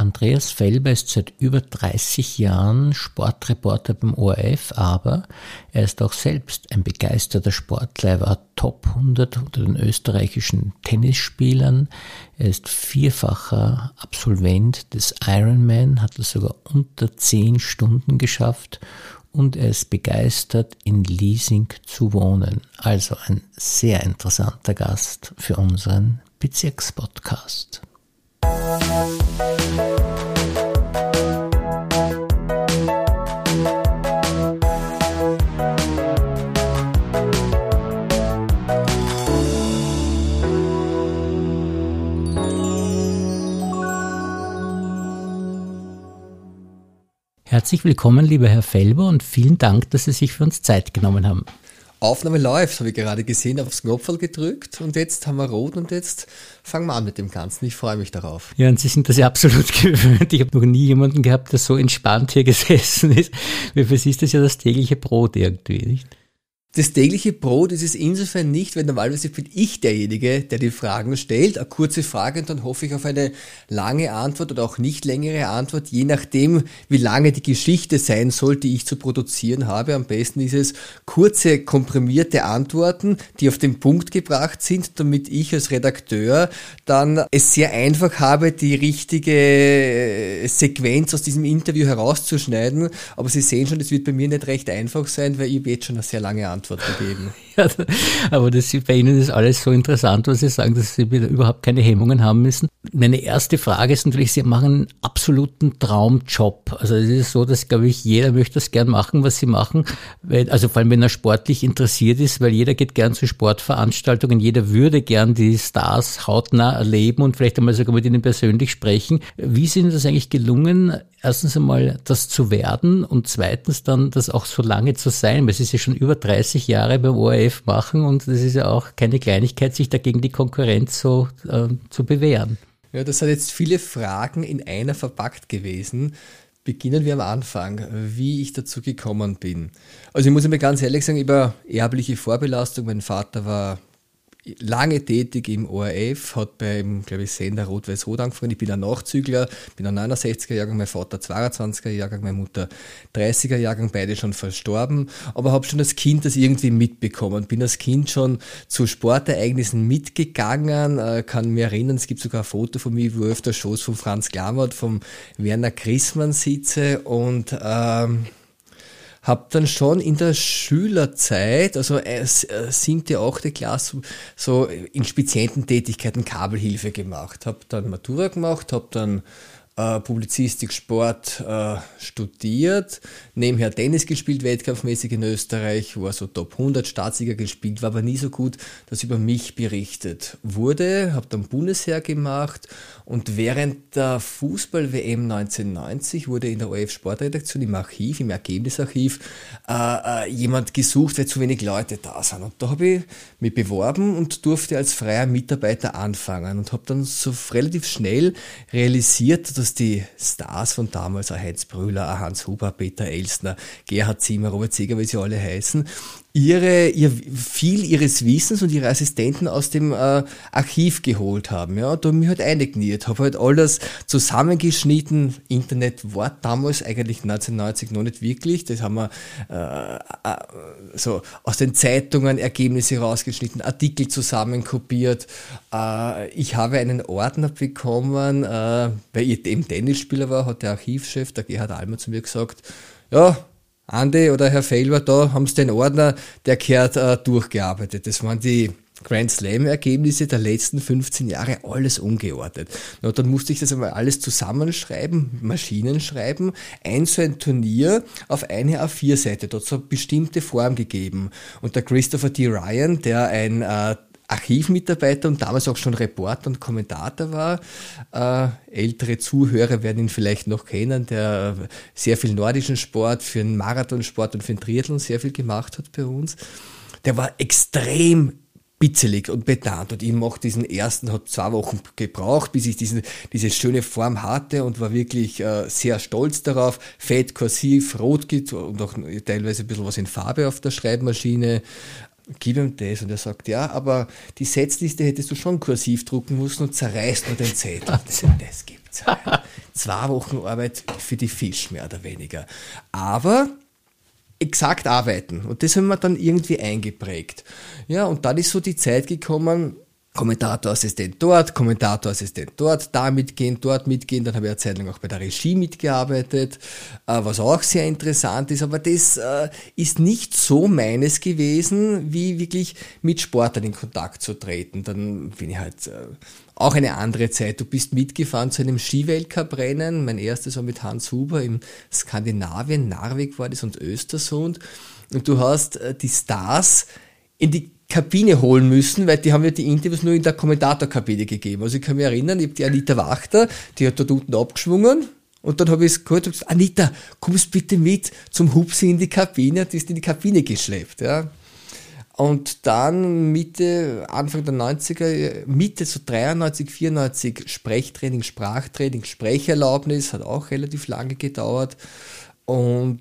Andreas Felber ist seit über 30 Jahren Sportreporter beim ORF, aber er ist auch selbst ein begeisterter Sportler. Er war Top 100 unter den österreichischen Tennisspielern. Er ist vierfacher Absolvent des Ironman, hat es sogar unter 10 Stunden geschafft und er ist begeistert, in Leasing zu wohnen. Also ein sehr interessanter Gast für unseren Bezirkspodcast. Herzlich willkommen, lieber Herr Felber, und vielen Dank, dass Sie sich für uns Zeit genommen haben. Aufnahme läuft, habe ich gerade gesehen, aufs Knopf gedrückt und jetzt haben wir rot und jetzt fangen wir an mit dem Ganzen. Ich freue mich darauf. Ja, und Sie sind das ja absolut gewöhnt. Ich habe noch nie jemanden gehabt, der so entspannt hier gesessen ist. Für Sie ist das ja das tägliche Brot irgendwie, nicht? Das tägliche Brot ist es insofern nicht, weil normalerweise bin ich derjenige, der die Fragen stellt. Eine kurze Frage und dann hoffe ich auf eine lange Antwort oder auch nicht längere Antwort, je nachdem, wie lange die Geschichte sein soll, die ich zu produzieren habe. Am besten ist es kurze, komprimierte Antworten, die auf den Punkt gebracht sind, damit ich als Redakteur dann es sehr einfach habe, die richtige äh, Sequenz aus diesem Interview herauszuschneiden. Aber Sie sehen schon, es wird bei mir nicht recht einfach sein, weil ich jetzt schon eine sehr lange Antwort Antwort gegeben. Ja, aber das, bei Ihnen ist alles so interessant, was Sie sagen, dass Sie überhaupt keine Hemmungen haben müssen. Meine erste Frage ist natürlich, Sie machen einen absoluten Traumjob. Also es ist so, dass, glaube ich, jeder möchte das gern machen, was Sie machen. Weil, also vor allem, wenn er sportlich interessiert ist, weil jeder geht gern zu Sportveranstaltungen, jeder würde gern die Stars hautnah erleben und vielleicht einmal sogar mit ihnen persönlich sprechen. Wie ist Ihnen das eigentlich gelungen, erstens einmal das zu werden und zweitens dann das auch so lange zu sein? Weil es ist ja schon über 30 Jahre beim ORF machen und das ist ja auch keine Kleinigkeit, sich dagegen die Konkurrenz so äh, zu bewähren. Ja, das hat jetzt viele Fragen in einer verpackt gewesen. Beginnen wir am Anfang, wie ich dazu gekommen bin. Also ich muss mir ganz ehrlich sagen, über erbliche Vorbelastung. Mein Vater war lange tätig im ORF, hat beim, glaube ich, Sender Rot-Weiß-Rot angefangen. Ich bin ein Nachzügler, bin ein 69er Jahrgang, mein Vater 22er Jahrgang, meine Mutter 30er Jahrgang, beide schon verstorben, aber habe schon als Kind das irgendwie mitbekommen. Bin als Kind schon zu Sportereignissen mitgegangen, äh, kann mir erinnern, es gibt sogar ein Foto von mir, wo ich auf der Schoß von Franz Klammert, vom Werner Chrismann sitze und ähm, habe dann schon in der Schülerzeit, also äh, äh siebte, achte Klasse, so in speziellen Tätigkeiten Kabelhilfe gemacht. Habe dann Matura gemacht, habe dann äh, Publizistik, Sport äh, studiert, nebenher Tennis gespielt, wettkampfmäßig in Österreich, war so Top 100 Staatssieger gespielt, war aber nie so gut, dass über mich berichtet wurde, habe dann Bundesheer gemacht und während der Fußball-WM 1990 wurde in der ORF Sportredaktion im Archiv, im Ergebnisarchiv, äh, äh, jemand gesucht, weil zu wenig Leute da sind. Und da habe ich mich beworben und durfte als freier Mitarbeiter anfangen und habe dann so relativ schnell realisiert, dass die Stars von damals, Heinz Brüller, Hans Huber, Peter Elsner, Gerhard Zimmer, Robert Seger, wie sie alle heißen, ihre, ihr, viel ihres Wissens und ihre Assistenten aus dem äh, Archiv geholt haben. Ja, da mich halt eingekniet, habe halt alles zusammengeschnitten. Internet war damals eigentlich 1990 noch nicht wirklich. Das haben wir äh, äh, so aus den Zeitungen Ergebnisse rausgeschnitten, Artikel zusammenkopiert. Äh, ich habe einen Ordner bekommen, äh, weil ich eben Tennisspieler war, hat der Archivchef, der Gerhard Almer zu mir gesagt, ja, Andi oder Herr Felber, da haben sie den Ordner, der gehört äh, durchgearbeitet. Das waren die Grand Slam-Ergebnisse der letzten 15 Jahre, alles ungeordnet. Na, dann musste ich das einmal alles zusammenschreiben, Maschinen schreiben, ein so ein Turnier auf eine A4-Seite, dort so eine bestimmte Form gegeben. Und der Christopher D. Ryan, der ein äh, Archivmitarbeiter und damals auch schon Reporter und Kommentator war. Äh, ältere Zuhörer werden ihn vielleicht noch kennen, der sehr viel nordischen Sport, für den Marathonsport und für den Triathlon sehr viel gemacht hat bei uns. Der war extrem bitzelig und betant und ich mache diesen ersten, hat zwei Wochen gebraucht, bis ich diesen, diese schöne Form hatte und war wirklich äh, sehr stolz darauf. Fett, kursiv, rot geht und auch teilweise ein bisschen was in Farbe auf der Schreibmaschine gib ihm das. Und er sagt, ja, aber die Setzliste hättest du schon kursiv drucken müssen und zerreißt nur den Zettel, ihm das gibt. Zwei Wochen Arbeit für die Fisch, mehr oder weniger. Aber exakt arbeiten. Und das haben wir dann irgendwie eingeprägt. Ja, und dann ist so die Zeit gekommen, Kommentatorassistent dort, Kommentatorassistent dort, da mitgehen, dort mitgehen. Dann habe ich eine Zeit lang auch bei der Regie mitgearbeitet, äh, was auch sehr interessant ist. Aber das äh, ist nicht so meines gewesen, wie wirklich mit Sportlern in Kontakt zu treten. Dann bin ich halt äh, auch eine andere Zeit. Du bist mitgefahren zu einem Skiweltcup-Rennen. Mein erstes war mit Hans Huber im Skandinavien, Narvik war das und Östersund. Und du hast die Stars in die Kabine holen müssen, weil die haben ja die Interviews nur in der Kommentatorkabine gegeben. Also ich kann mich erinnern, ich habe die Anita Wachter, die hat dort unten abgeschwungen und dann habe ich es gehört und gesagt, Anita, kommst bitte mit zum Hupsi in die Kabine die ist in die Kabine geschleppt. Ja. Und dann Mitte, Anfang der 90er, Mitte so 93, 94 Sprechtraining, Sprachtraining, Sprecherlaubnis, hat auch relativ lange gedauert. Und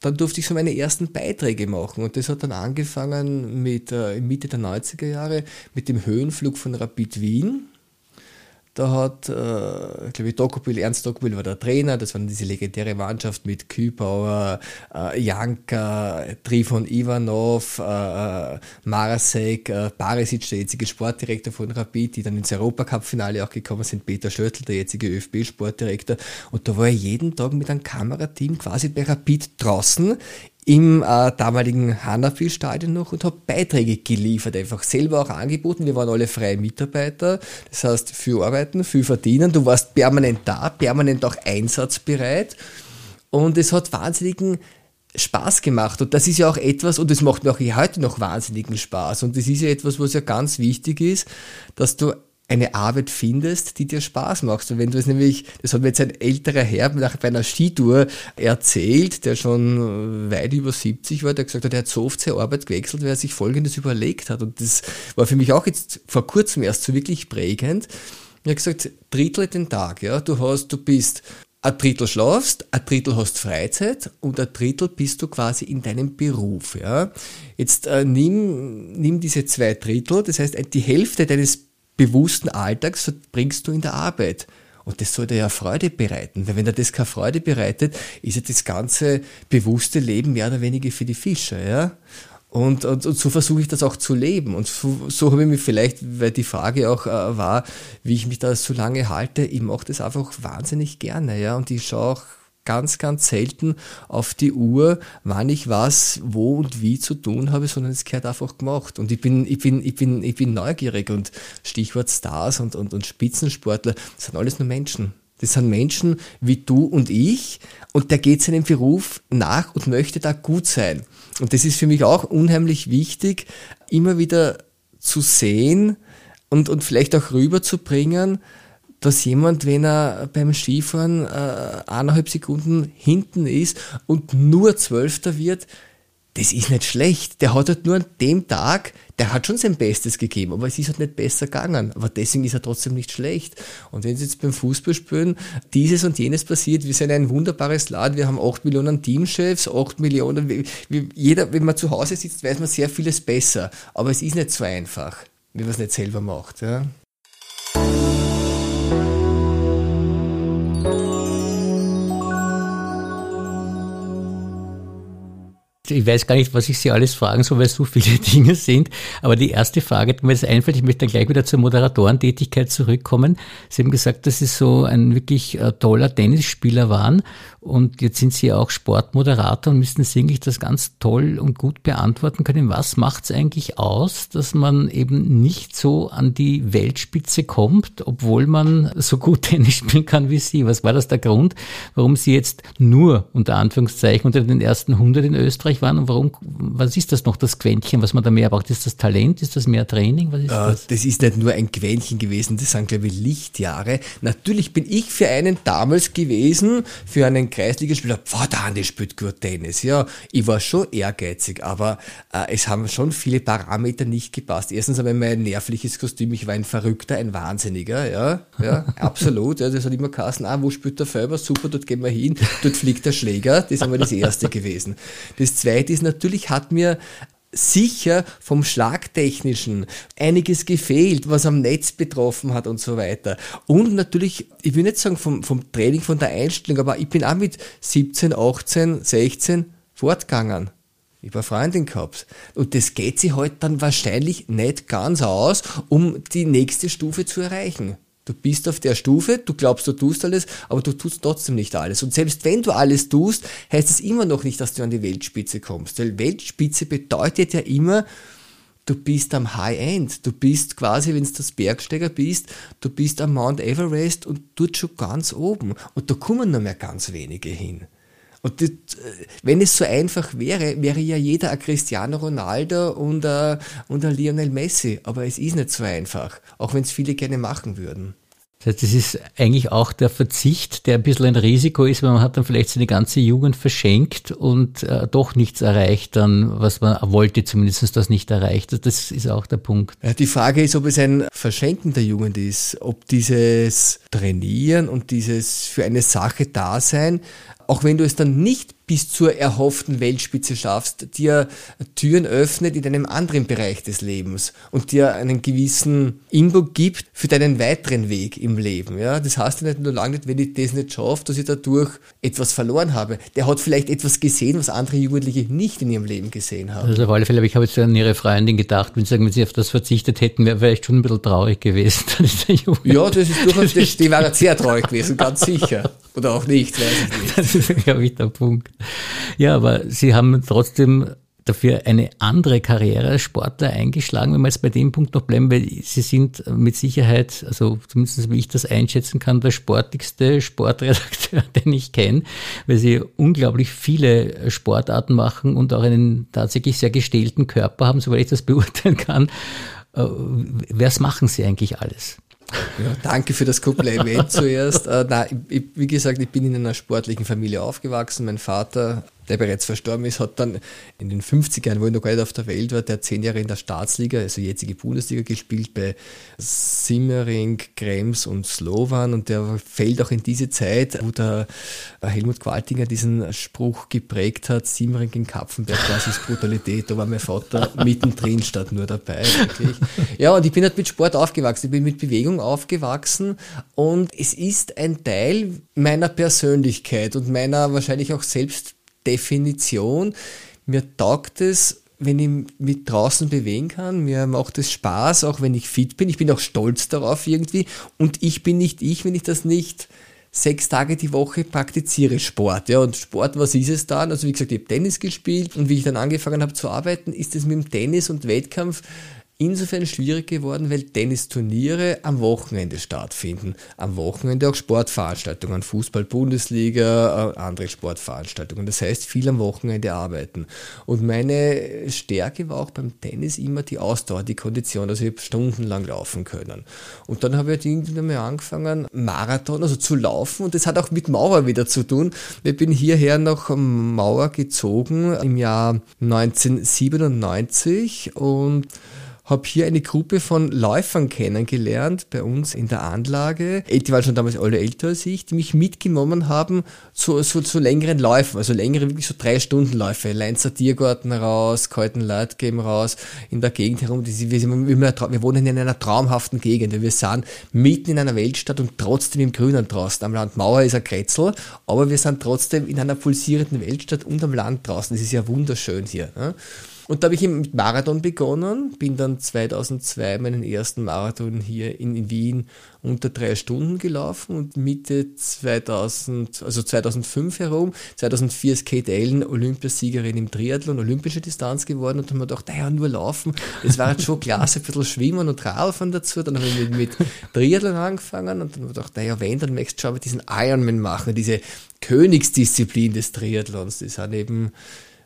dann durfte ich so meine ersten Beiträge machen. Und das hat dann angefangen mit äh, Mitte der 90er Jahre mit dem Höhenflug von Rapid Wien. Da hat, äh, glaube ich, Dokopil, Ernst Dokopil war der Trainer, das war diese legendäre Mannschaft mit Kübauer, äh, Janka, Trifon Ivanov, äh, äh Marasek, äh, Barisic, der jetzige Sportdirektor von Rapid, die dann ins Europacup-Finale auch gekommen sind, Peter Schöttl, der jetzige ÖFB-Sportdirektor. Und da war er jeden Tag mit einem Kamerateam quasi bei Rapid draußen im äh, damaligen Hanafi-Stadion noch und habe Beiträge geliefert, einfach selber auch angeboten. Wir waren alle freie Mitarbeiter, das heißt viel arbeiten, viel verdienen. Du warst permanent da, permanent auch einsatzbereit und es hat wahnsinnigen Spaß gemacht und das ist ja auch etwas und das macht mir auch heute noch wahnsinnigen Spaß und das ist ja etwas, was ja ganz wichtig ist, dass du eine Arbeit findest, die dir Spaß macht. Und wenn du es nämlich, das hat mir jetzt ein älterer Herr nach bei einer Skitour erzählt, der schon weit über 70 war, der gesagt hat, er hat so oft seine Arbeit gewechselt, weil er sich Folgendes überlegt hat. Und das war für mich auch jetzt vor kurzem erst so wirklich prägend. Er hat gesagt, Drittel den Tag, ja, du hast, du bist ein Drittel schlafst, ein Drittel hast Freizeit und ein Drittel bist du quasi in deinem Beruf. Ja. Jetzt äh, nimm, nimm diese zwei Drittel, das heißt die Hälfte deines bewussten Alltags verbringst du in der Arbeit. Und das sollte ja Freude bereiten. Weil wenn er das keine Freude bereitet, ist ja das ganze bewusste Leben mehr oder weniger für die Fischer. Ja? Und, und, und so versuche ich das auch zu leben. Und so, so habe ich mich vielleicht, weil die Frage auch äh, war, wie ich mich da so lange halte, ich mache das einfach wahnsinnig gerne. Ja? Und ich schaue auch ganz, ganz selten auf die Uhr, wann ich was, wo und wie zu tun habe, sondern es gehört einfach gemacht. Und ich bin, ich bin, ich bin, ich bin neugierig und Stichwort Stars und, und, und Spitzensportler, das sind alles nur Menschen. Das sind Menschen wie du und ich und der geht seinem Beruf nach und möchte da gut sein. Und das ist für mich auch unheimlich wichtig, immer wieder zu sehen und, und vielleicht auch rüberzubringen, dass jemand, wenn er beim Skifahren äh, eineinhalb Sekunden hinten ist und nur Zwölfter wird, das ist nicht schlecht. Der hat halt nur an dem Tag, der hat schon sein Bestes gegeben, aber es ist halt nicht besser gegangen. Aber deswegen ist er trotzdem nicht schlecht. Und wenn es jetzt beim Fußballspielen dieses und jenes passiert, wir sind ein wunderbares Land, wir haben acht Millionen Teamchefs, acht Millionen, jeder, wenn man zu Hause sitzt, weiß man sehr vieles besser. Aber es ist nicht so einfach, wenn man es nicht selber macht. Ja. Ich weiß gar nicht, was ich Sie alles fragen soll, weil es so viele Dinge sind. Aber die erste Frage, die mir jetzt einfällt, ich möchte dann gleich wieder zur Moderatorentätigkeit zurückkommen. Sie haben gesagt, dass Sie so ein wirklich äh, toller Tennisspieler waren und jetzt sind Sie auch Sportmoderator und müssten Sie eigentlich das ganz toll und gut beantworten können. Was macht es eigentlich aus, dass man eben nicht so an die Weltspitze kommt, obwohl man so gut Tennis spielen kann wie Sie? Was war das der Grund, warum Sie jetzt nur unter Anführungszeichen unter den ersten 100 in Österreich waren und warum, was ist das noch, das Quäntchen, was man da mehr braucht? Ist das Talent? Ist das mehr Training? Was ist äh, das? Das ist nicht nur ein Quäntchen gewesen, das sind, glaube ich, Lichtjahre. Natürlich bin ich für einen damals gewesen, für einen Kreisligaspieler, boah, der Andi spielt gut Tennis. Ja, ich war schon ehrgeizig, aber äh, es haben schon viele Parameter nicht gepasst. Erstens einmal mein nervliches Kostüm, ich war ein Verrückter, ein Wahnsinniger, ja, ja, absolut. Ja, das hat immer geheißen, ah, wo spielt der Färber? Super, dort gehen wir hin, dort fliegt der Schläger. Das ist einmal das erste gewesen. Das zweite Zweite ist natürlich, hat mir sicher vom Schlagtechnischen einiges gefehlt, was am Netz betroffen hat und so weiter. Und natürlich, ich will nicht sagen vom, vom Training, von der Einstellung, aber ich bin auch mit 17, 18, 16 fortgegangen. Ich war Freundin gehabt. Und das geht sich halt dann wahrscheinlich nicht ganz aus, um die nächste Stufe zu erreichen. Du bist auf der Stufe, du glaubst, du tust alles, aber du tust trotzdem nicht alles. Und selbst wenn du alles tust, heißt es immer noch nicht, dass du an die Weltspitze kommst. Weil Weltspitze bedeutet ja immer, du bist am High End. Du bist quasi, wenn du das Bergsteiger bist, du bist am Mount Everest und dort schon ganz oben. Und da kommen nur mehr ganz wenige hin. Und das, wenn es so einfach wäre, wäre ja jeder ein Cristiano Ronaldo und ein, und ein Lionel Messi. Aber es ist nicht so einfach, auch wenn es viele gerne machen würden. Das heißt, das ist eigentlich auch der Verzicht, der ein bisschen ein Risiko ist, weil man hat dann vielleicht seine ganze Jugend verschenkt und äh, doch nichts erreicht, dann, was man wollte, zumindest das nicht erreicht. Das ist auch der Punkt. Die Frage ist, ob es ein Verschenken der Jugend ist, ob dieses Trainieren und dieses für eine Sache da sein, auch wenn du es dann nicht bis zur erhofften Weltspitze schaffst, dir Türen öffnet in einem anderen Bereich des Lebens und dir einen gewissen Input gibt für deinen weiteren Weg im Leben. Ja, das heißt ja nicht nur lange nicht, wenn ich das nicht schaffe, dass ich dadurch etwas verloren habe. Der hat vielleicht etwas gesehen, was andere Jugendliche nicht in ihrem Leben gesehen haben. Also auf alle Fälle, aber ich habe jetzt an Ihre Freundin gedacht, wenn Sie sagen, wenn Sie auf das verzichtet hätten, wäre vielleicht schon ein bisschen traurig gewesen. ja, das ist durchaus, das, die wäre sehr traurig gewesen, ganz sicher. Oder auch nicht, weiß ich nicht. Ist, glaube ich, der Punkt. Ja, aber Sie haben trotzdem dafür eine andere Karriere als Sportler eingeschlagen, wenn wir jetzt bei dem Punkt noch bleiben, weil Sie sind mit Sicherheit, also zumindest wie ich das einschätzen kann, der sportlichste Sportredakteur, den ich kenne, weil Sie unglaublich viele Sportarten machen und auch einen tatsächlich sehr gestählten Körper haben, soweit ich das beurteilen kann. Äh, was machen Sie eigentlich alles? Ja, danke für das Kompliment zuerst. Äh, nein, ich, wie gesagt, ich bin in einer sportlichen Familie aufgewachsen. Mein Vater der bereits verstorben ist, hat dann in den 50ern, wo er noch gar nicht auf der Welt war, der zehn Jahre in der Staatsliga, also jetzige Bundesliga gespielt bei Simmering, Krems und Slovan und der fällt auch in diese Zeit, wo der Helmut Qualtinger diesen Spruch geprägt hat, Simmering in Kapfenberg, das ist Brutalität, da war mein Vater mittendrin statt nur dabei, wirklich. Ja, und ich bin halt mit Sport aufgewachsen, ich bin mit Bewegung aufgewachsen und es ist ein Teil meiner Persönlichkeit und meiner wahrscheinlich auch selbst Definition. Mir taugt es, wenn ich mich draußen bewegen kann. Mir macht es Spaß, auch wenn ich fit bin. Ich bin auch stolz darauf irgendwie. Und ich bin nicht ich, wenn ich das nicht sechs Tage die Woche praktiziere Sport. Ja, und Sport, was ist es dann? Also wie gesagt, ich habe Tennis gespielt und wie ich dann angefangen habe zu arbeiten, ist es mit dem Tennis und Wettkampf insofern schwierig geworden, weil Tennisturniere am Wochenende stattfinden. Am Wochenende auch Sportveranstaltungen, Fußball, Bundesliga, äh, andere Sportveranstaltungen. Das heißt, viel am Wochenende arbeiten. Und meine Stärke war auch beim Tennis immer die Ausdauer, die Kondition. Also ich stundenlang laufen können. Und dann habe ich halt irgendwann mal angefangen, Marathon, also zu laufen. Und das hat auch mit Mauer wieder zu tun. Ich bin hierher nach Mauer gezogen im Jahr 1997 und habe hier eine Gruppe von Läufern kennengelernt bei uns in der Anlage. Die waren schon damals alle älter als ich, die mich mitgenommen haben zu, zu, zu längeren Läufen, also längere, wirklich so drei Stunden Läufe. Leinzer Tiergarten raus, Kalten Leitgeben raus, in der Gegend herum. Wir, wir wohnen in einer traumhaften Gegend. Wir sind mitten in einer Weltstadt und trotzdem im Grünen draußen. Am Land Mauer ist ein Kretzel, aber wir sind trotzdem in einer pulsierenden Weltstadt und am Land draußen. Das ist ja wunderschön hier. Ne? Und da habe ich mit Marathon begonnen, bin dann 2002 meinen ersten Marathon hier in, Wien unter drei Stunden gelaufen und Mitte 2000, also 2005 herum, 2004 ist Kate Allen Olympiasiegerin im Triathlon, olympische Distanz geworden und dann haben wir gedacht, naja, nur laufen, das war jetzt schon klasse, ein bisschen Schwimmen und Radfahren dazu, dann habe ich mit, mit Triathlon angefangen und dann haben wir gedacht, naja, wenn, dann möchtest du schon mal diesen Ironman machen, diese Königsdisziplin des Triathlons, das sind eben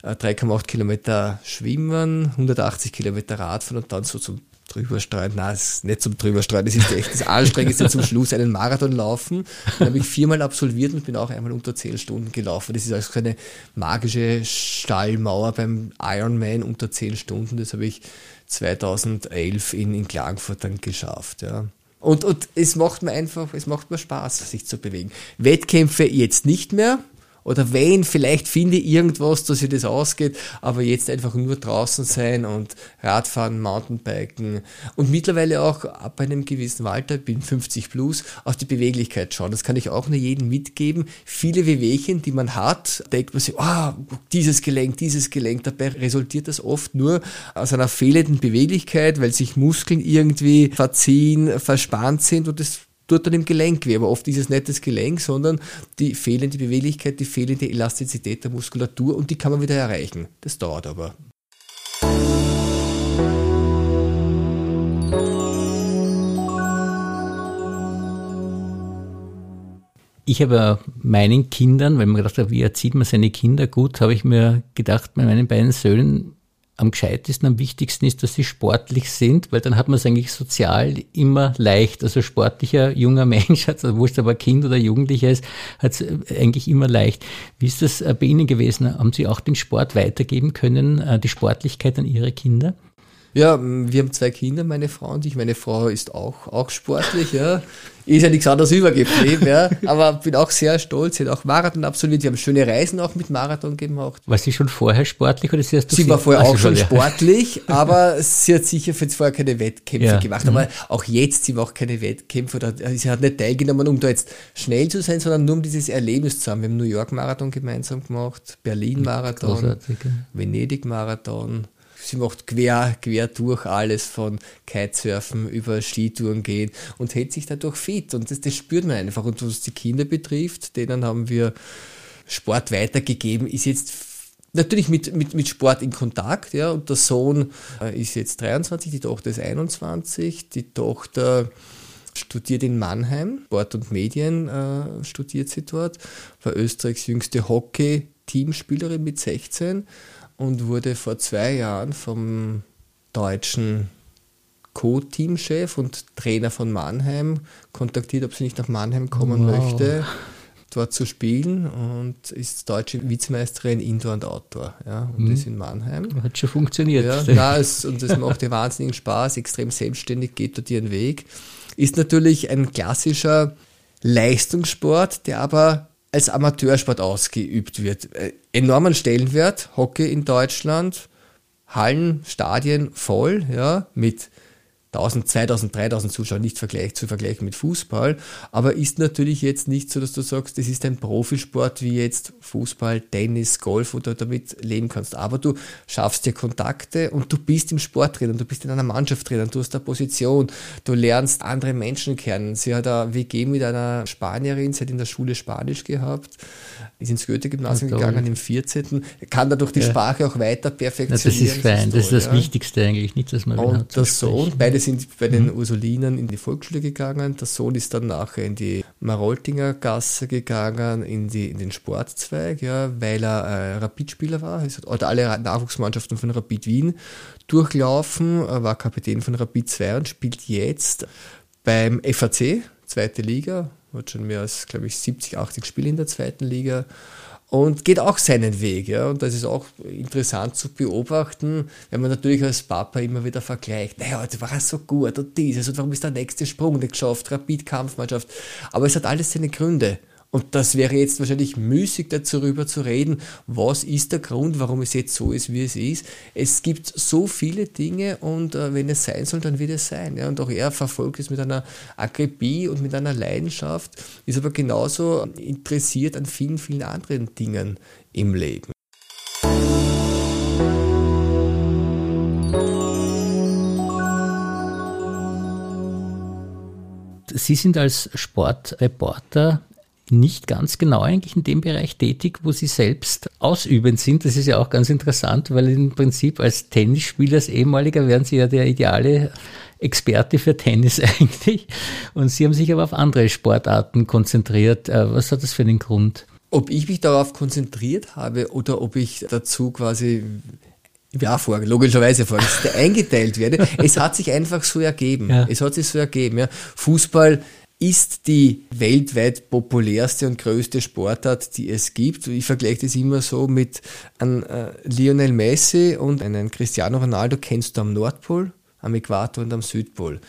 3,8 äh, Kilometer schwimmen, 180 Kilometer Radfahren und dann so zum Drüberstreuen, nein, ist nicht zum Drüberstreuen, das ist echt das Anstrengendste zum Schluss, einen Marathon laufen. Den habe ich viermal absolviert und bin auch einmal unter 10 Stunden gelaufen. Das ist also keine magische Stallmauer beim Ironman unter 10 Stunden. Das habe ich 2011 in, in Klagenfurt dann geschafft, ja. Und, und es macht mir einfach, es macht mir Spaß, sich zu bewegen. Wettkämpfe jetzt nicht mehr, Oder wenn, vielleicht finde ich irgendwas, dass sich das ausgeht, aber jetzt einfach nur draußen sein und Radfahren, Mountainbiken und mittlerweile auch ab einem gewissen Alter, bin 50 plus, auf die Beweglichkeit schauen. Das kann ich auch nur jedem mitgeben. Viele Wehwehchen, die man hat, denkt man sich, ah, oh, dieses Gelenk, dieses Gelenk, dabei resultiert das oft nur aus einer fehlenden Beweglichkeit, weil sich Muskeln irgendwie verziehen, verspannt sind und das dort dann im Gelenk weh. Aber oft ist es nicht das Gelenk, sondern die fehlende Beweglichkeit, die fehlende Elastizität der Muskulatur und die kann man wieder erreichen. Das dauert aber. Ich habe meinen Kindern, weil man gedacht hat, wie erzieht man seine Kinder gut, habe ich mir gedacht, bei meinen beiden Söhnen am gescheitesten, am wichtigsten ist, dass sie sportlich sind, weil dann hat man es eigentlich sozial immer leicht. Also sportlicher junger Mensch, also wurscht aber Kind oder Jugendlicher ist, hat es eigentlich immer leicht. Wie ist das bei Ihnen gewesen? Haben Sie auch den Sport weitergeben können, äh, die Sportlichkeit an Ihre Kinder? Ja, wir haben zwei Kinder, meine Frau und ich. Meine Frau ist auch, auch sportlich, ja. Ist ja nichts anderes übergeblieben, ja. Aber bin auch sehr stolz. Sie hat auch Marathon absolviert. Wir haben schöne Reisen auch mit Marathon gemacht. War sie schon vorher sportlich oder sie erst Sie war vorher auch schon sportlich, aber sie hat sicher jetzt vorher keine Wettkämpfe ja. gemacht. Aber mhm. auch jetzt, sie macht keine Wettkämpfe oder sie hat nicht teilgenommen, um da jetzt schnell zu sein, sondern nur um dieses Erlebnis zu haben. Wir haben New York Marathon gemeinsam gemacht, Berlin Marathon, Venedig Marathon sie macht quer, quer durch alles von Kitesurfen über Skitouren gehen und hält sich dadurch fit. Und das, das spürt man einfach. Und was die Kinder betrifft, denen haben wir Sport weitergegeben, ist jetzt natürlich mit, mit, mit Sport in Kontakt, ja, und der Sohn äh, ist jetzt 23, die Tochter ist 21, die Tochter studiert in Mannheim, Sport und Medien äh, studiert sie dort, war Österreichs jüngste Hockey-Teamspielerin mit 16 und wurde vor zwei Jahren vom deutschen Co-Teamchef und Trainer von Mannheim kontaktiert, ob sie nicht nach Mannheim kommen wow. möchte, dort zu spielen und ist deutsche Vizemeisterin Indoor und Outdoor. Ja, und mhm. ist in Mannheim. Hat schon funktioniert. Ja, na, es, und es macht ihr wahnsinnigen Spaß, extrem selbstständig, geht dort ihren Weg. Ist natürlich ein klassischer Leistungssport, der aber als Amateursport ausgeübt wird. Äh, enormen Stellenwert, Hockey in Deutschland, Hallen, Stadien voll, ja, mit 1000, 2000, 3000 Zuschauer nicht vergleich, zu vergleichen mit Fußball, aber ist natürlich jetzt nicht so, dass du sagst, das ist ein Profisport wie jetzt Fußball, Tennis, Golf, du damit leben kannst. Aber du schaffst dir Kontakte und du bist im Sport drin und du bist in einer Mannschaft drin und du hast eine Position, du lernst andere Menschen kennen. Sie hat eine WG mit einer Spanierin, sie hat in der Schule Spanisch gehabt, ist ins Goethe-Gymnasium gegangen im 14., kann dadurch die ja. Sprache auch weiter perfektionieren. das ist fein, das ist das, ja. Wichtigste eigentlich, nicht, dass man Und der Sohn, beide sind bei den mhm. Ursulinern in die Volksschule gegangen. Der Sohn ist dann nachher in die Maroltinger Gasse gegangen, in, die, in den Sportzweig, ja, weil er äh, Rapidspieler war. Er hat alle Nachwuchsmannschaften von Rapid Wien durchlaufen, er war Kapitän von Rapid 2 und spielt jetzt beim FAC, zweite Liga, hat schon mehr als, glaube ich, 70, 80 Spiele in der zweiten Liga und geht auch seinen Weg. Ja? Und das ist auch interessant zu beobachten, wenn man natürlich als Papa immer wieder vergleicht, naja, heute war er so gut und dieses und warum ist der nächste Sprung nicht geschafft, Rapid-Kampfmannschaft. Aber es hat alles seine Gründe. Und das wäre jetzt wahrscheinlich müßig, darüber zu reden, was ist der Grund, warum es jetzt so ist, wie es ist. Es gibt so viele Dinge und äh, wenn es sein soll, dann wird es sein. Ja. Und auch er verfolgt es mit einer Akribie und mit einer Leidenschaft, ist aber genauso interessiert an vielen, vielen anderen Dingen im Leben. Sie sind als Sportreporter nicht ganz genau eigentlich in dem Bereich tätig, wo sie selbst ausübend sind. Das ist ja auch ganz interessant, weil im Prinzip als Tennisspieler, als ehemaliger, wären sie ja der ideale Experte für Tennis eigentlich. Und sie haben sich aber auf andere Sportarten konzentriert. Äh, was hat das für einen Grund? Ob ich mich darauf konzentriert habe oder ob ich dazu quasi ja, vor, logischerweise vor, eingeteilt werde. Es hat sich einfach so ergeben. Ja. Es hat sich so ergeben. Ja. Fußball ist die weltweit populärste und größte Sportart, die es gibt. Ich vergleiche das immer so mit einem äh, Lionel Messi und einem Cristiano Ronaldo kennst du am Nordpol, am Äquator und am Südpol.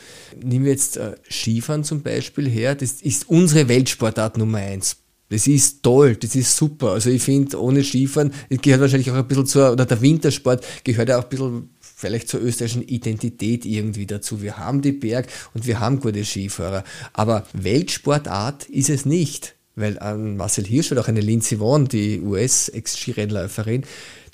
Nehmen wir jetzt äh, Skifahren zum Beispiel her, das ist unsere Weltsportart Nummer eins Das ist toll, das ist super. Also ich finde, ohne Skifahren, gehört wahrscheinlich auch ein bisschen zur, oder der Wintersport gehört ja auch ein bisschen vielleicht zur österreichischen Identität irgendwie dazu. Wir haben die Berg und wir haben gute Skifahrer. Aber Weltsportart ist es nicht. Weil an Marcel Hirsch oder auch eine Lindsey Vonn, die US-Ex-Skirennläuferin,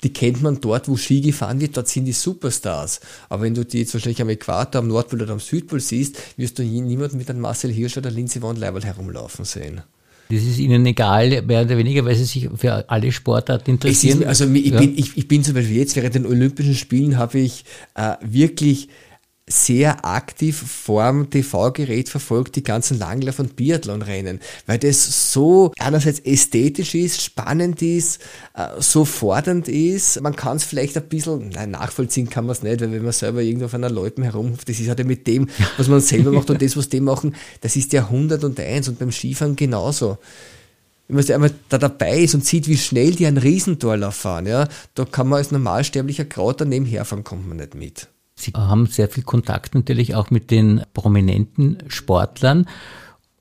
die kennt man dort, wo Ski gefahren wird, dort sind die Superstars. Aber wenn du die jetzt wahrscheinlich am Äquator, am Nordpol oder am Südpol siehst, wirst du niemanden mit einem Marcel Hirsch oder Lindsey Vonn Leiberl herumlaufen sehen. Das ist Ihnen egal, mehr oder weniger, weil Sie sich für alle Sportarten interessieren. Ist, also ich, ja. bin, ich, ich, bin zum Beispiel jetzt während den Olympischen Spielen habe ich äh, wirklich sehr aktiv vorm TV-Gerät verfolgt die ganzen Langlauf- und Biathlon-Rennen, weil das so einerseits ästhetisch ist, spannend ist, äh, so fordernd ist. Man kann es vielleicht ein bisschen, nein, nachvollziehen kann man es nicht, weil wenn man selber irgendwo auf einer Loipen herumruft, das ist halt mit dem, was man selber macht und das, was die machen, das ist der 101 und beim Skifahren genauso wenn man einmal da dabei ist und sieht, wie schnell die einen Riesentorlauf fahren, ja, da kann man als normalsterblicher Kraut daneben herfahren, kommt man nicht mit. Sie haben sehr viel Kontakt natürlich auch mit den prominenten Sportlern.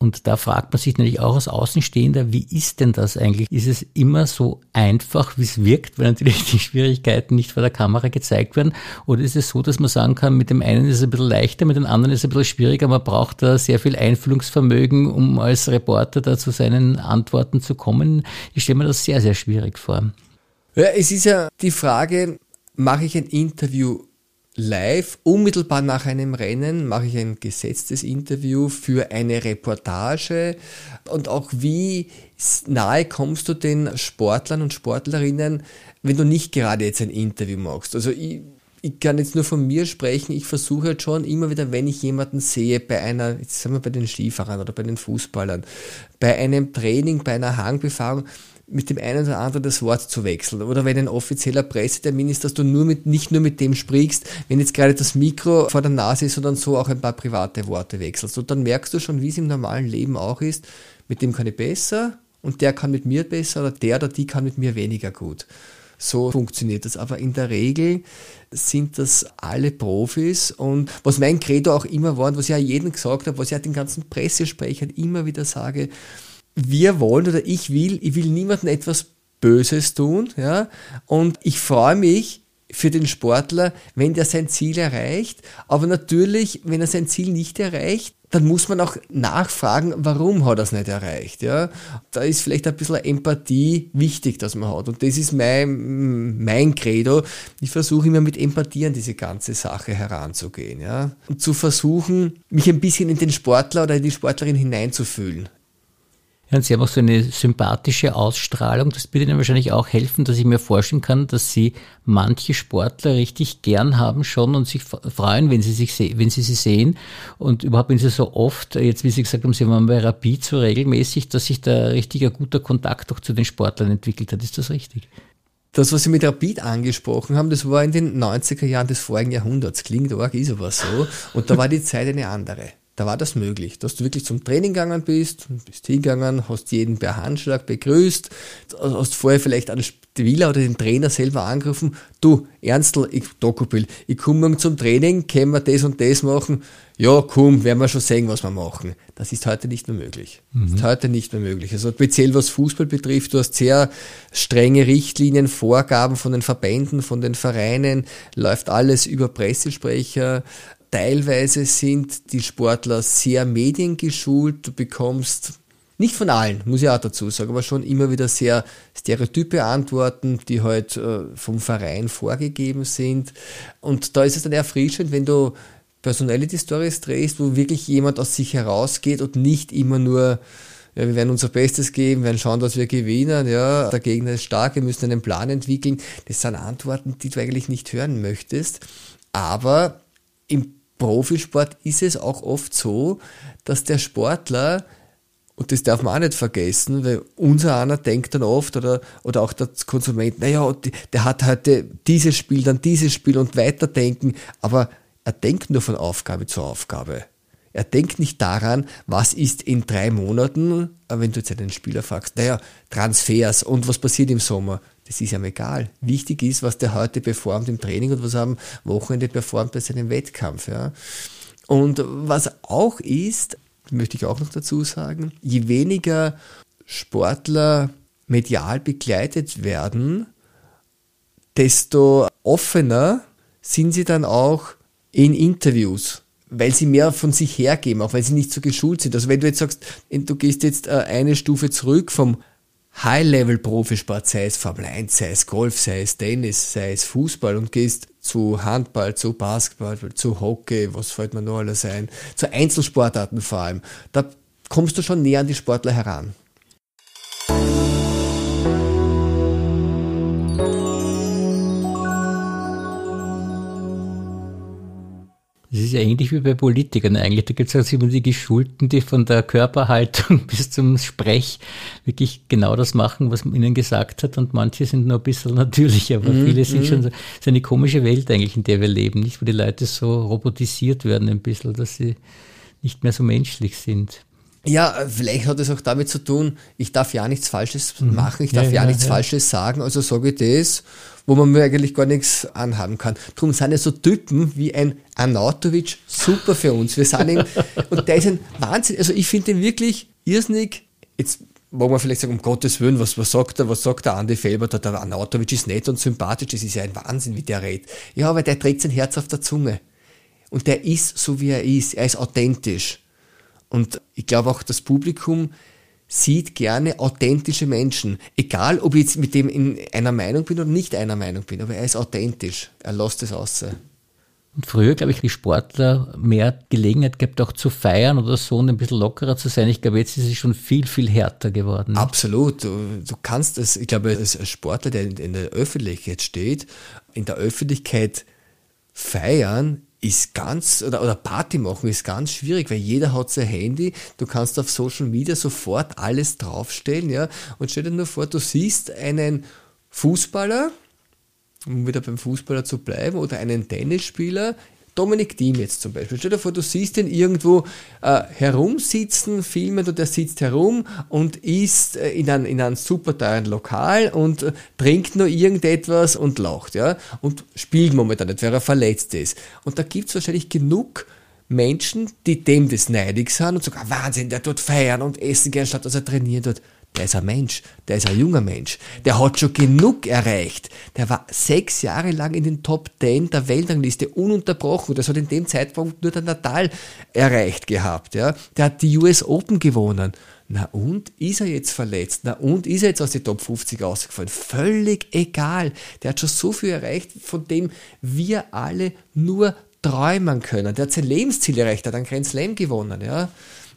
Und da fragt man sich natürlich auch als Außenstehender, wie ist denn das eigentlich? Ist es immer so einfach, wie es wirkt, weil natürlich die Schwierigkeiten nicht vor der Kamera gezeigt werden? Oder ist es so, dass man sagen kann, mit dem einen ist es ein bisschen leichter, mit dem anderen ist es ein bisschen schwieriger, man braucht da sehr viel Einfühlungsvermögen, um als Reporter da zu seinen Antworten zu kommen? Ich stelle mir das sehr, sehr schwierig vor. Ja, es ist ja die Frage, mache ich ein Interview live, unmittelbar nach einem Rennen, mache ich ein gesetztes Interview für eine Reportage und auch wie nahe kommst du den Sportlern und Sportlerinnen, wenn du nicht gerade jetzt ein Interview machst. Also ich, ich kann jetzt nur von mir sprechen, ich versuche halt schon immer wieder, wenn ich jemanden sehe, bei einer, jetzt sagen wir bei den Skifahrern oder bei den Fußballern, bei einem Training, bei einer Hangbefahrung, mit dem einen oder anderen das Wort zu wechseln. Oder wenn ein offizieller Pressetermin ist, dass du nur mit, nicht nur mit dem sprichst, wenn jetzt gerade das Mikro vor der Nase ist, sondern so auch ein paar private Worte wechselst. Und dann merkst du schon, wie es im normalen Leben auch ist, mit dem kann ich besser und der kann mit mir besser oder der oder die kann mit mir weniger gut. So funktioniert das. Aber in der Regel sind das alle Profis. Und was mein Credo auch immer war, und was ich ja jedem gesagt habe, was ich ja den ganzen Pressesprechern immer wieder sage, wir wollen oder ich will, ich will niemandem etwas Böses tun, ja, und ich freue mich für den Sportler, wenn der sein Ziel erreicht, aber natürlich, wenn er sein Ziel nicht erreicht, dann muss man auch nachfragen, warum hat er es nicht erreicht, ja. Da ist vielleicht ein bisschen Empathie wichtig, dass man hat, und das ist mein, mein Credo. Ich versuche immer mit Empathie an diese ganze Sache heranzugehen, ja, und zu versuchen, mich ein bisschen in den Sportler oder in die Sportlerin hineinzufühlen. Ja, Sie haben auch so eine sympathische Ausstrahlung. Das würde Ihnen wahrscheinlich auch helfen, dass ich mir vorstellen kann, dass Sie manche Sportler richtig gern haben schon und sich freuen, wenn Sie sich wenn Sie sie sehen. Und überhaupt, wenn Sie so oft, jetzt wie Sie gesagt haben, Sie waren bei Rapid so regelmäßig, dass sich da richtig ein guter Kontakt auch zu den Sportlern entwickelt hat. Ist das richtig? Das, was Sie mit Rapid angesprochen haben, das war in den 90er Jahren des vorigen Jahrhunderts. Klingt arg, ist aber so. Und da war die Zeit eine andere da war das möglich, dass du wirklich zum Training gegangen bist, bist hingegangen, hast jeden per Handschlag begrüßt, hast vorher vielleicht einen Spieler oder den Trainer selber angerufen, du, Ernstl, ich, Dokubil, ich komme zum Training, können wir das und das machen? Ja, komm, werden wir schon sehen, was wir machen. Das ist heute nicht mehr möglich. Mhm. Das ist heute nicht mehr möglich. Also speziell was Fußball betrifft, du hast sehr strenge Richtlinien, Vorgaben von den Verbänden, von den Vereinen, läuft alles über Pressesprecher, Teilweise sind die Sportler sehr mediengeschult. Du bekommst nicht von allen, muss ich auch dazu sagen, aber schon immer wieder sehr stereotype Antworten, die halt äh, vom Verein vorgegeben sind. Und da ist es dann erfrischend, wenn du Personality Stories drehst, wo wirklich jemand aus sich herausgeht und nicht immer nur ja, wir werden unser Bestes geben, werden schauen, dass wir gewinnen, ja, der Gegner ist stark, wir müssen einen Plan entwickeln. Das sind Antworten, die du eigentlich nicht hören möchtest. Aber im Profisport ist es auch oft so, dass der Sportler, und das darf man auch nicht vergessen, weil unser einer denkt dann oft oder, oder auch der Konsument, naja, der hat heute dieses Spiel, dann dieses Spiel und weiterdenken, aber er denkt nur von Aufgabe zu Aufgabe. Er denkt nicht daran, was ist in drei Monaten, wenn du jetzt einen Spieler fragst, naja, Transfers und was passiert im Sommer das ist ihm egal. Wichtig ist, was der heute performt im Training und was er am Wochenende performt bei seinem Wettkampf. Ja. Und was auch ist, möchte ich auch noch dazu sagen, je weniger Sportler medial begleitet werden, desto offener sind sie dann auch in Interviews, weil sie mehr von sich hergeben, auch weil sie nicht so geschult sind. Also wenn du jetzt sagst, du gehst jetzt äh, eine Stufe zurück vom High-Level-Profisport, sei es Formel 1, sei es Golf, sei es Tennis, sei es Fußball und gehst zu Handball, zu Basketball, zu Hockey, was fällt mir noch alles ein, zu Einzelsportarten vor allem, da kommst du schon näher an die Sportler heran. Das ist ja ähnlich wie bei Politikern eigentlich. Da gibt es also immer die Geschulten, die von der Körperhaltung bis zum Sprech wirklich genau das machen, was man ihnen gesagt hat. Und manche sind nur ein bisschen natürlicher, aber mm, viele sind mm. schon so, so eine komische Welt eigentlich, in der wir leben, nicht? Wo die Leute so robotisiert werden ein bisschen, dass sie nicht mehr so menschlich sind. Ja, vielleicht hat es auch damit zu tun, ich darf ja nichts Falsches mhm. machen, ich darf ja, ja, ja nichts ja. Falsches sagen, also sage ich das, wo man mir eigentlich gar nichts anhaben kann. Darum sind ja so Typen wie ein Anatovic super für uns. Wir sind ihn, und der ist ein Wahnsinn, also ich finde ihn wirklich irrsinnig, jetzt wo man vielleicht sagen, um Gottes Willen, was, was sagt er, was sagt der Andi Felber, der, der Anatovic ist nett und sympathisch, das ist ja ein Wahnsinn, wie der redet. Ja, aber der trägt sein Herz auf der Zunge. Und der ist so, wie er ist. Er ist authentisch. Und ich glaube auch, das Publikum sieht gerne authentische Menschen. Egal, ob ich jetzt mit dem in einer Meinung bin oder nicht einer Meinung bin, aber er ist authentisch. Er lässt es aus. Und früher, glaube ich, die Sportler mehr Gelegenheit gehabt, auch zu feiern oder so und ein bisschen lockerer zu sein. Ich glaube, jetzt ist es schon viel, viel härter geworden. Absolut. Du, du kannst das, ich glaube, als Sportler, der in der Öffentlichkeit steht, in der Öffentlichkeit feiern, ist ganz, oder, oder Party machen ist ganz schwierig, weil jeder hat sein Handy, du kannst auf Social Media sofort alles draufstellen, ja, und stell dir nur vor, du siehst einen Fußballer, um wieder beim Fußballer zu bleiben, oder einen Tennisspieler Dominik Thiem jetzt zum Beispiel. Stell dir vor, du siehst ihn irgendwo äh, herumsitzen, filmen und der sitzt herum und isst äh, in, ein, in einem super teuren Lokal und äh, trinkt nur irgendetwas und lacht, ja, und spielt momentan nicht, weil er verletzt ist. Und da gibt's wahrscheinlich genug Menschen, die dem das neidig sind und sagen, ah, Wahnsinn, der tut feiern und essen gern, statt dass er trainiert wird der ist ein Mensch, der ist ein junger Mensch, der hat schon genug erreicht. Der war sechs Jahre lang in den Top Ten der Weltrangliste ununterbrochen. Das hat in dem Zeitpunkt nur der Natal erreicht gehabt. Ja. Der hat die US Open gewonnen. Na und? Ist er jetzt verletzt? Na und? Ist er jetzt aus den Top 50 ausgefallen? Völlig egal. Der hat schon so viel erreicht, von dem wir alle nur träumen können. Der hat sein Lebensziel erreicht, hat einen Grand Slam gewonnen. Ja.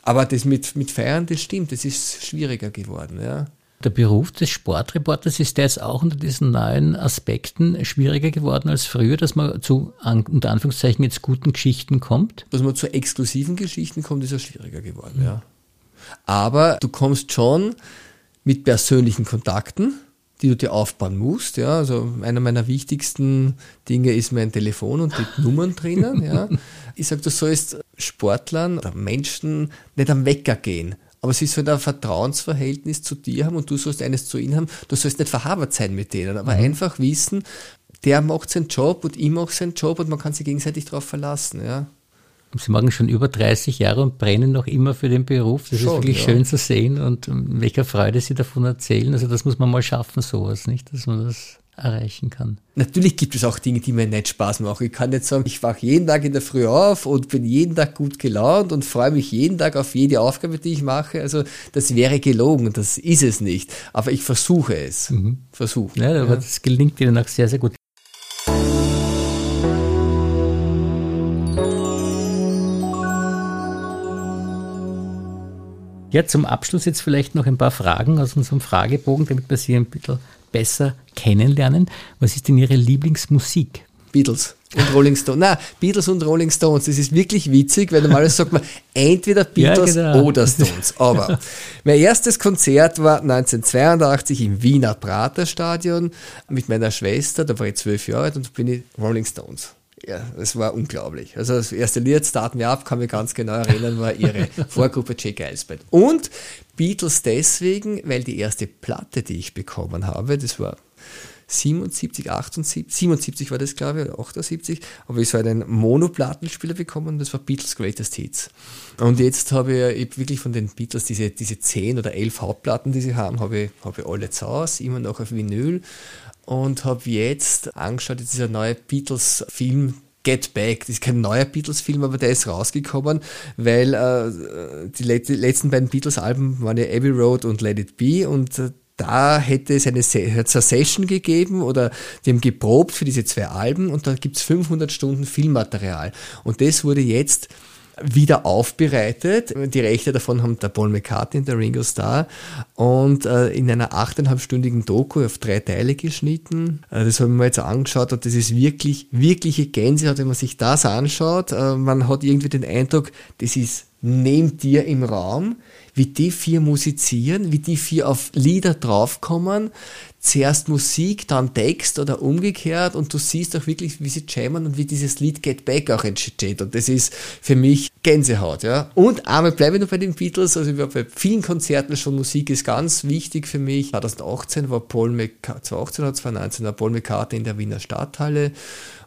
Aber das mit, mit Feiern, das stimmt, das ist schwieriger geworden. Ja. Der Beruf des Sportreporters ist jetzt auch unter diesen neuen Aspekten schwieriger geworden als früher, dass man zu unter Anführungszeichen jetzt guten Geschichten kommt? Dass man zu exklusiven Geschichten kommt, ist ja schwieriger geworden, mhm. ja. Aber du kommst schon mit persönlichen Kontakten, die du dir aufbauen musst. Ja, also einer meiner wichtigsten Dinge ist mein Telefon und die Nummern drinnen. Ja. Ich sage, du sollst Sportlern oder Menschen nicht am Wecker gehen. Aber sie sollen ein Vertrauensverhältnis zu dir haben und du sollst eines zu ihnen haben. Du sollst nicht verhabert sein mit denen, aber mhm. einfach wissen, der macht seinen Job und ich mache seinen Job und man kann sich gegenseitig darauf verlassen. Ja. Sie machen schon über 30 Jahre und brennen noch immer für den Beruf. Das schon, ist wirklich ja. schön zu sehen und welcher Freude Sie davon erzählen. Also das muss man mal schaffen, sowas, nicht? Dass man das erreichen kann. Natürlich gibt es auch Dinge, die mir nicht Spaß machen. Ich kann nicht sagen, ich wache jeden Tag in der Früh auf und bin jeden Tag gut gelaunt und freue mich jeden Tag auf jede Aufgabe, die ich mache. Also das wäre gelogen, das ist es nicht. Aber ich versuche es. Mhm. Versuche. Ja, aber ja. das gelingt Ihnen auch sehr, sehr gut. Ja, zum Abschluss jetzt vielleicht noch ein paar Fragen aus unserem Fragebogen, damit wir Sie ein bisschen besser kennenlernen. Was ist denn Ihre Lieblingsmusik? Beatles und Rolling Stones. Na, Beatles und Rolling Stones. Das ist wirklich witzig, weil normalerweise sagt man entweder Beatles ja, genau. oder Stones. Aber mein erstes Konzert war 1982 im Wiener Praterstadion mit meiner Schwester. Da war ich zwölf Jahre alt und bin ich Rolling Stones ja, es war unglaublich. Also das erste Lied, Start Me Up, kann mich ganz genau erinnern, war ihre Vorgruppe Jake Eisbett. Und Beatles deswegen, weil die erste Platte, die ich bekommen habe, das war 77, 78, 77 war das, glaube ich, oder 78, habe ich so einen Monoplattenspieler bekommen und das war Beatles Greatest Hits. Und jetzt habe ich wirklich von den Beatles diese, diese 10 oder 11 Hauptplatten, die sie haben, habe ich, habe ich alle zu Hause, immer noch auf Vinyl und habe jetzt angeschaut, jetzt dieser neue Beatles-Film, Get Back. Das ist kein neuer Beatles-Film, aber der ist rausgekommen, weil äh, die, letzten beiden Beatles-Alben waren ja Abbey Road und Let It Be und äh, da hätte es eine, eine Session gegeben oder die haben geprobt für diese zwei Alben und da gibt es 500 Stunden Filmmaterial. Und das wurde jetzt wieder aufbereitet. Die Rechte davon haben der Paul McCartney und der Ringo Starr und äh, in einer achteinhalbstündigen Doku auf drei Teile geschnitten. Äh, das haben wir jetzt angeschaut und das ist wirklich, wirkliche Gänsehaut, wenn man sich das anschaut. Äh, man hat irgendwie den Eindruck, das ist neben dir im Raum wie die vier musizieren, wie die vier auf Lieder draufkommen. Zuerst Musik, dann Text oder umgekehrt und du siehst auch wirklich, wie sie jammen und wie dieses Lied Get Back auch entsteht. Und das ist für mich Gänsehaut, ja. Und einmal bleibe ich noch bei den Beatles, also ich war bei vielen Konzerten schon, Musik ist ganz wichtig für mich. 2018 war Paul McCartney, 2018 oder 2019 war Paul McCartney in der Wiener Stadthalle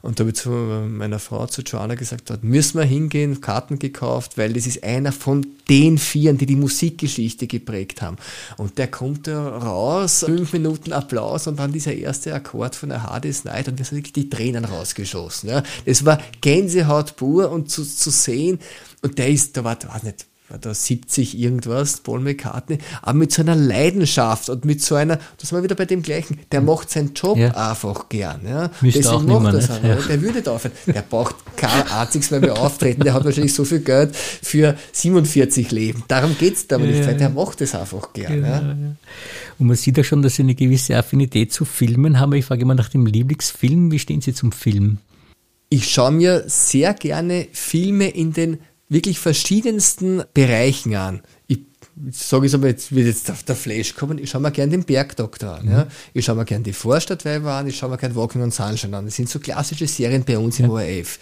und da habe ich zu meiner Frau, zu Joanna gesagt, dort müssen wir hingehen, Karten gekauft, weil das ist einer von den Vieren, die die Musikgeschichte geprägt haben. Und der kommt da raus, fünf Minuten Applaus und dann dieser erste Akkord von der Hardest Night und wir sind wirklich die Tränen rausgeschossen. Ja. Das war Gänsehaut pur und zu, zu sehen, und der ist, da war, weiß nicht, war da 70 irgendwas, Paul McCartney, aber mit so einer Leidenschaft und mit so einer, das war wieder bei dem gleichen, der macht seinen Job ja. einfach gern. Ja. Deswegen auch macht das auch, ja. Der würde da aufhören. Der braucht kein einziges Mal mehr auftreten, der hat wahrscheinlich so viel Geld für 47 Leben. Darum geht es aber nicht, weil der macht das einfach gern. Genau, ja. Und man sieht ja schon, dass Sie eine gewisse Affinität zu Filmen haben. Ich frage immer nach dem Lieblingsfilm. Wie stehen Sie zum Film? Ich schaue mir sehr gerne Filme in den wirklich verschiedensten Bereichen an. Ich sage es aber, jetzt wird jetzt auf der Flash kommen, ich schaue mir gerne den Bergdoktor an. Mhm. Ja. Ich schaue mir gerne die Vorstadtweiber an, ich schaue mir gerne Walking on Sunshine an. Das sind so klassische Serien bei uns ja. im ORF.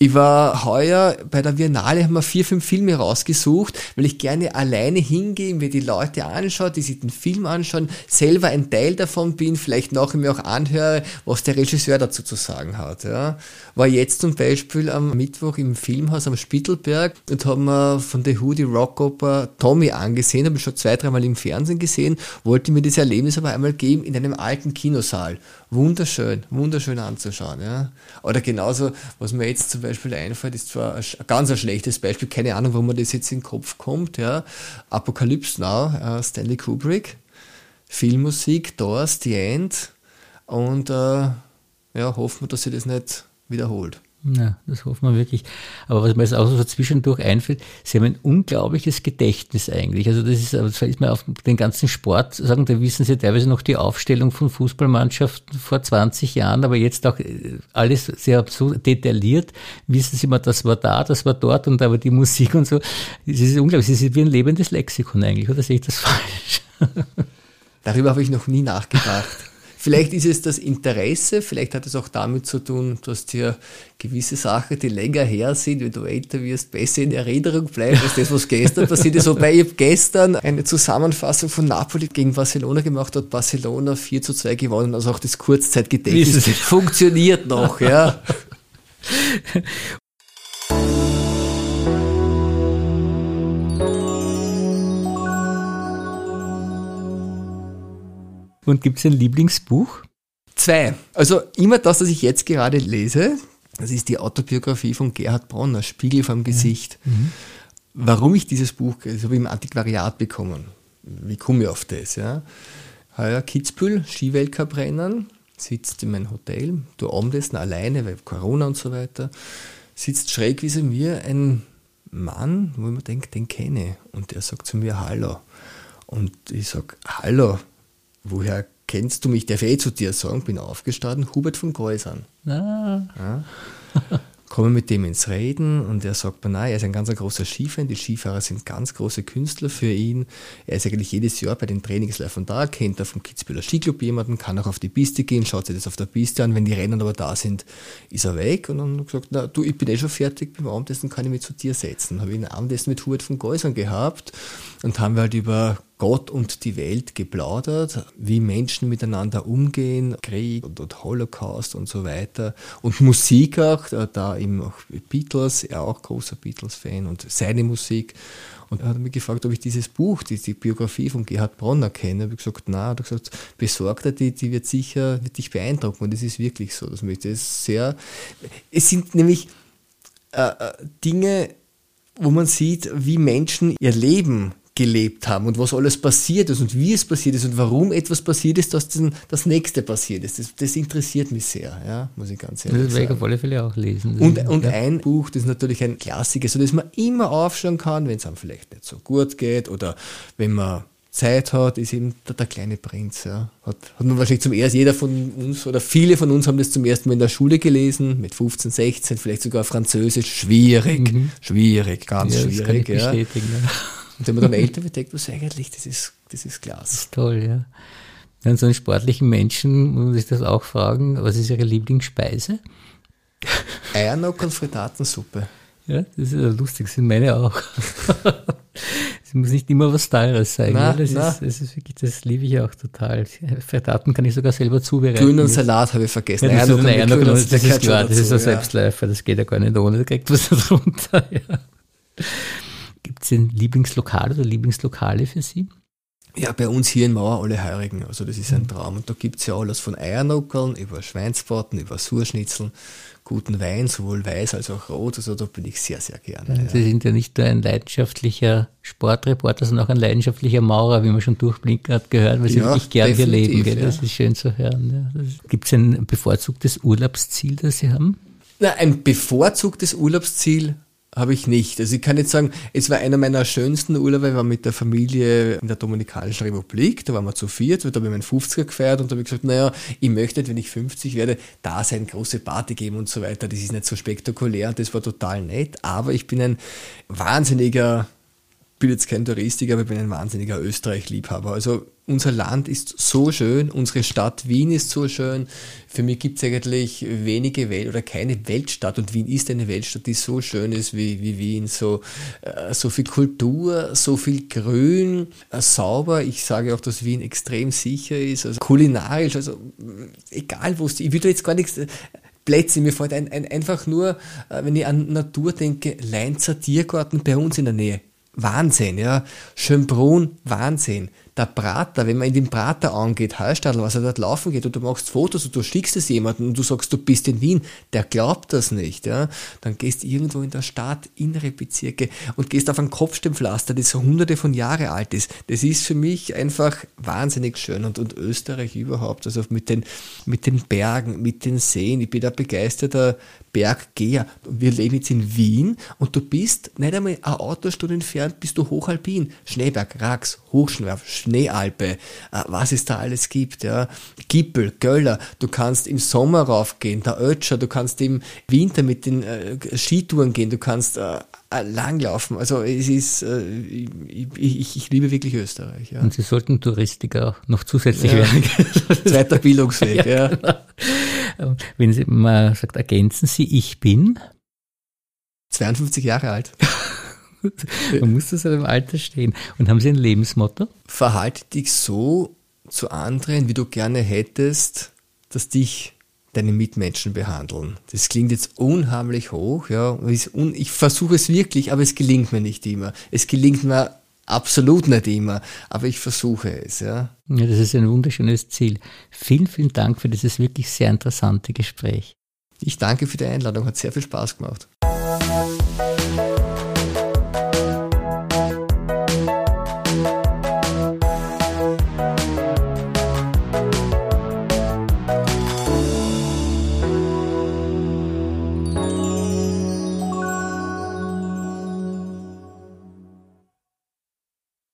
Ich war heuer bei der Biennale, haben wir vier, fünf Filme rausgesucht, weil ich gerne alleine hingehe, mir die Leute anschaue, die sich den Film anschauen, selber ein Teil davon bin, vielleicht nachher mir auch anhöre, was der Regisseur dazu zu sagen hat. Ja. War jetzt zum Beispiel am Mittwoch im Filmhaus am Spittelberg und haben wir von The Who die Rockoper Tommy angesehen, habe ich schon zwei, dreimal im Fernsehen gesehen, wollte mir das Erlebnis aber einmal geben in einem alten Kinosaal. Wunderschön, wunderschön anzuschauen. Ja. Oder genauso, was mir jetzt zum Beispiel einfällt, ist zwar ein ganz ein schlechtes Beispiel, keine Ahnung, wo man das jetzt in den Kopf kommt. Ja. Apocalypse Now, uh, Stanley Kubrick, Filmmusik, Doors, The End und uh, ja, hoffen wir, dass sie das nicht wiederholt. Ja, das hoffen wir wirklich. Aber was mir jetzt auch so zwischendurch einfällt, Sie haben ein unglaubliches Gedächtnis eigentlich. Also das ist, das ist mir auf den ganzen Sport sagen, da wissen Sie teilweise noch die Aufstellung von Fußballmannschaften vor 20 Jahren, aber jetzt auch äh, alles sehr so detailliert. Wissen Sie mal, das war da, das war dort und aber die Musik und so. Das ist unglaublich. Sie sind wie ein lebendes Lexikon eigentlich, oder sehe ich das falsch? Darüber habe ich noch nie nachgedacht. Vielleicht ist es das Interesse, vielleicht hat es auch damit zu tun, dass dir gewisse Sachen, die länger her sind, wenn du älter wirst, besser in Erinnerung bleiben als das, was gestern passiert ist. Wobei ich gestern eine Zusammenfassung von Napoli gegen Barcelona gemacht hat. Barcelona 4 zu 2 gewonnen, also auch das Kurzzeitgedächtnis funktioniert noch, ja. Und gibt es ein Lieblingsbuch? Zwei. Also immer das, was ich jetzt gerade lese, das ist die Autobiografie von Gerhard Bronner, Spiegel vom Gesicht. Mhm. Warum ich dieses Buch, das habe ich im Antiquariat bekommen. Wie komme ich auf das? Ja? Heuer Kitzbühel, Skiweltcuprennen, sitzt in meinem Hotel, du Abendessen alleine, weil Corona und so weiter, sitzt schräg wie mir ein Mann, wo ich mir denke, den kenne. Und der sagt zu mir Hallo. Und ich sage, Hallo, woher kennst du mich? Darf ich eh zu dir sagen? Bin aufgestanden, Hubert von Geusern. Ah. Ja. Komme mit dem ins Reden und er sagt mir, nein, er ist ein ganz großer Skifan, die Skifahrer sind ganz große Künstler für ihn. Er ist eigentlich jedes Jahr bei den Trainings live von da, kennt er vom Kitzbüheler Skiclub jemanden, kann auch auf die Piste gehen, schaut sich das auf der Piste an, wenn die Rennen aber da sind, ist er weg und dann gesagt, na du, ich bin eh schon fertig beim Abendessen, kann ich mich zu dir setzen. Habe ich ein Abendessen mit Hubert von Geusern gehabt und haben wir halt über Gott und die Welt geplaudert, wie Menschen miteinander umgehen, Krieg und, und Holocaust und so weiter. Und Musik auch, da eben auch Beatles, er auch großer Beatles-Fan und seine Musik. Und er hat mich gefragt, ob ich dieses Buch, die, die Biografie von Gerhard Bronner kenne. Ich habe gesagt, na, hat gesagt, besorgt er die, die wird sicher, wird dich beeindrucken. Und es ist wirklich so. Das möchte es sehr. Es sind nämlich äh, äh Dinge, wo man sieht, wie Menschen ihr Leben gelebt haben und was alles passiert ist und wie es passiert ist und warum etwas passiert ist, dass das nächste passiert ist. Das, das interessiert mich sehr, ja, muss ich ganz ehrlich das sagen. Das werde ich auf alle Fälle auch lesen. Und, und ja. ein Buch, das ist natürlich ein Klassiker, so dass man immer aufschauen kann, wenn es einem vielleicht nicht so gut geht oder wenn man Zeit hat, ist eben der, der kleine Prinz. Ja. Hat, hat man wahrscheinlich zum ersten, jeder von uns oder viele von uns haben das zum ersten Mal in der Schule gelesen, mit 15, 16, vielleicht sogar Französisch. Schwierig, mhm. schwierig, ganz ja, schwierig. Das kann ich ja. Und wenn man dann älter wird, denkt man sich eigentlich, das ist, das ist klasse. Das ist toll, ja. An so einen sportlichen Menschen muss ich das auch fragen, was ist Ihre Lieblingsspeise? Eiernock Frittatensuppe. Ja, das ist ja lustig, das sind meine auch. Es muss nicht immer was Teures sein. Na, das, na. Ist, das ist wirklich, das liebe ich auch total. Frittaten kann ich sogar selber zubereiten. Grünen Salat habe ich vergessen. Ja, das, Eiernock, Eiernock, das, ist klar, das ist ein Selbstläufer, das geht ja gar nicht ohne, da kriegt was darunter. Ja. Gibt es ein Lieblingslokal oder Lieblingslokale für Sie? Ja, bei uns hier in Mauer alle Heurigen. Also das ist ein. Traum. Und da gibt es ja alles von Eiernuckeln über Schweinsbraten, über Surschnitzeln, guten Wein, sowohl weiß als auch rot. Also da bin ich sehr, sehr gerne. Ja, Sie sind ja nicht nur ein leidenschaftlicher Sportreporter, sondern auch ein leidenschaftlicher Maurer, wie man schon durchblinken hat gehört, weil Sie ja, wirklich gern hier leben. Gell? Das ist schön zu hören. Ja. Gibt es ein bevorzugtes Urlaubsziel, das Sie haben? Na, ein bevorzugtes Urlaubsziel habe ich nicht. Also ich kann jetzt sagen, es war einer meiner schönsten Urlaube, ich war mit der Familie in der Dominikanischen Republik, da waren wir zu viert, da habe ich meinen 50er gefeiert und da habe ich gesagt, naja, ich möchte wenn ich 50 werde, da sein, große Party geben und so weiter. Das ist nicht so spektakulär und das war total nett, aber ich bin ein wahnsinniger bin jetzt kein Touristiker, aber ich bin ein wahnsinniger Österreich-Liebhaber. Also unser Land ist so schön, unsere Stadt Wien ist so schön. Für mich gibt es eigentlich wenige Welt oder keine Weltstadt und Wien ist eine Weltstadt, die so schön ist wie, wie Wien. So, äh, so viel Kultur, so viel Grün, äh, sauber. Ich sage auch, dass Wien extrem sicher ist, also kulinarisch, also egal wo es, ich würde jetzt gar nichts, äh, Plätze. Mir fällt ein, ein, einfach nur, äh, wenn ich an Natur denke, Leinzer Tiergarten bei uns in der Nähe. Wahnsinn, ja. Schönbrunn, Wahnsinn der Prater, wenn man in den Prater angeht, Hallstadl, was er dort laufen geht und du machst Fotos und du schickst es jemandem und du sagst, du bist in Wien, der glaubt das nicht, ja. Dann gehst irgendwo in der Stadt, innere Bezirke und gehst auf ein Kopfsteinpflaster, das hunderte von Jahre alt ist. Das ist für mich einfach wahnsinnig schön und, und Österreich überhaupt, also mit den, mit den Bergen, mit den Seen. Ich bin da begeisterter Berggeher. Wir leben jetzt in Wien und du bist nicht einmal eine Autostunde entfernt, bist du hochalpin. Schneeberg, Rax, Hochschenwerf, Schneealpe, äh, was es da alles gibt, ja. Gippel, Göller, du kannst im Sommer raufgehen, der Ötscher, du kannst im Winter mit den äh, Skitouren gehen, du kannst äh, äh langlaufen. Also es ist, äh, ich, ich, ich, liebe wirklich Österreich. Ja. Und Sie sollten Touristiker auch noch zusätzlich ja. werden. Zweiter Bildungsweg, ja. ja. Genau. Wenn Sie mal sagt, ergänzen Sie, ich bin 52 Jahre alt. Man muss das im Alter stehen. Und haben Sie ein Lebensmotto? Verhalte dich so zu anderen, wie du gerne hättest, dass dich deine Mitmenschen behandeln. Das klingt jetzt unheimlich hoch, ja. Ich versuche es wirklich, aber es gelingt mir nicht immer. Es gelingt mir absolut nicht immer, aber ich versuche es, ja. Ja, das ist ein wunderschönes Ziel. Vielen, vielen Dank für dieses wirklich sehr interessante Gespräch. Ich danke für die Einladung, hat sehr viel Spaß gemacht.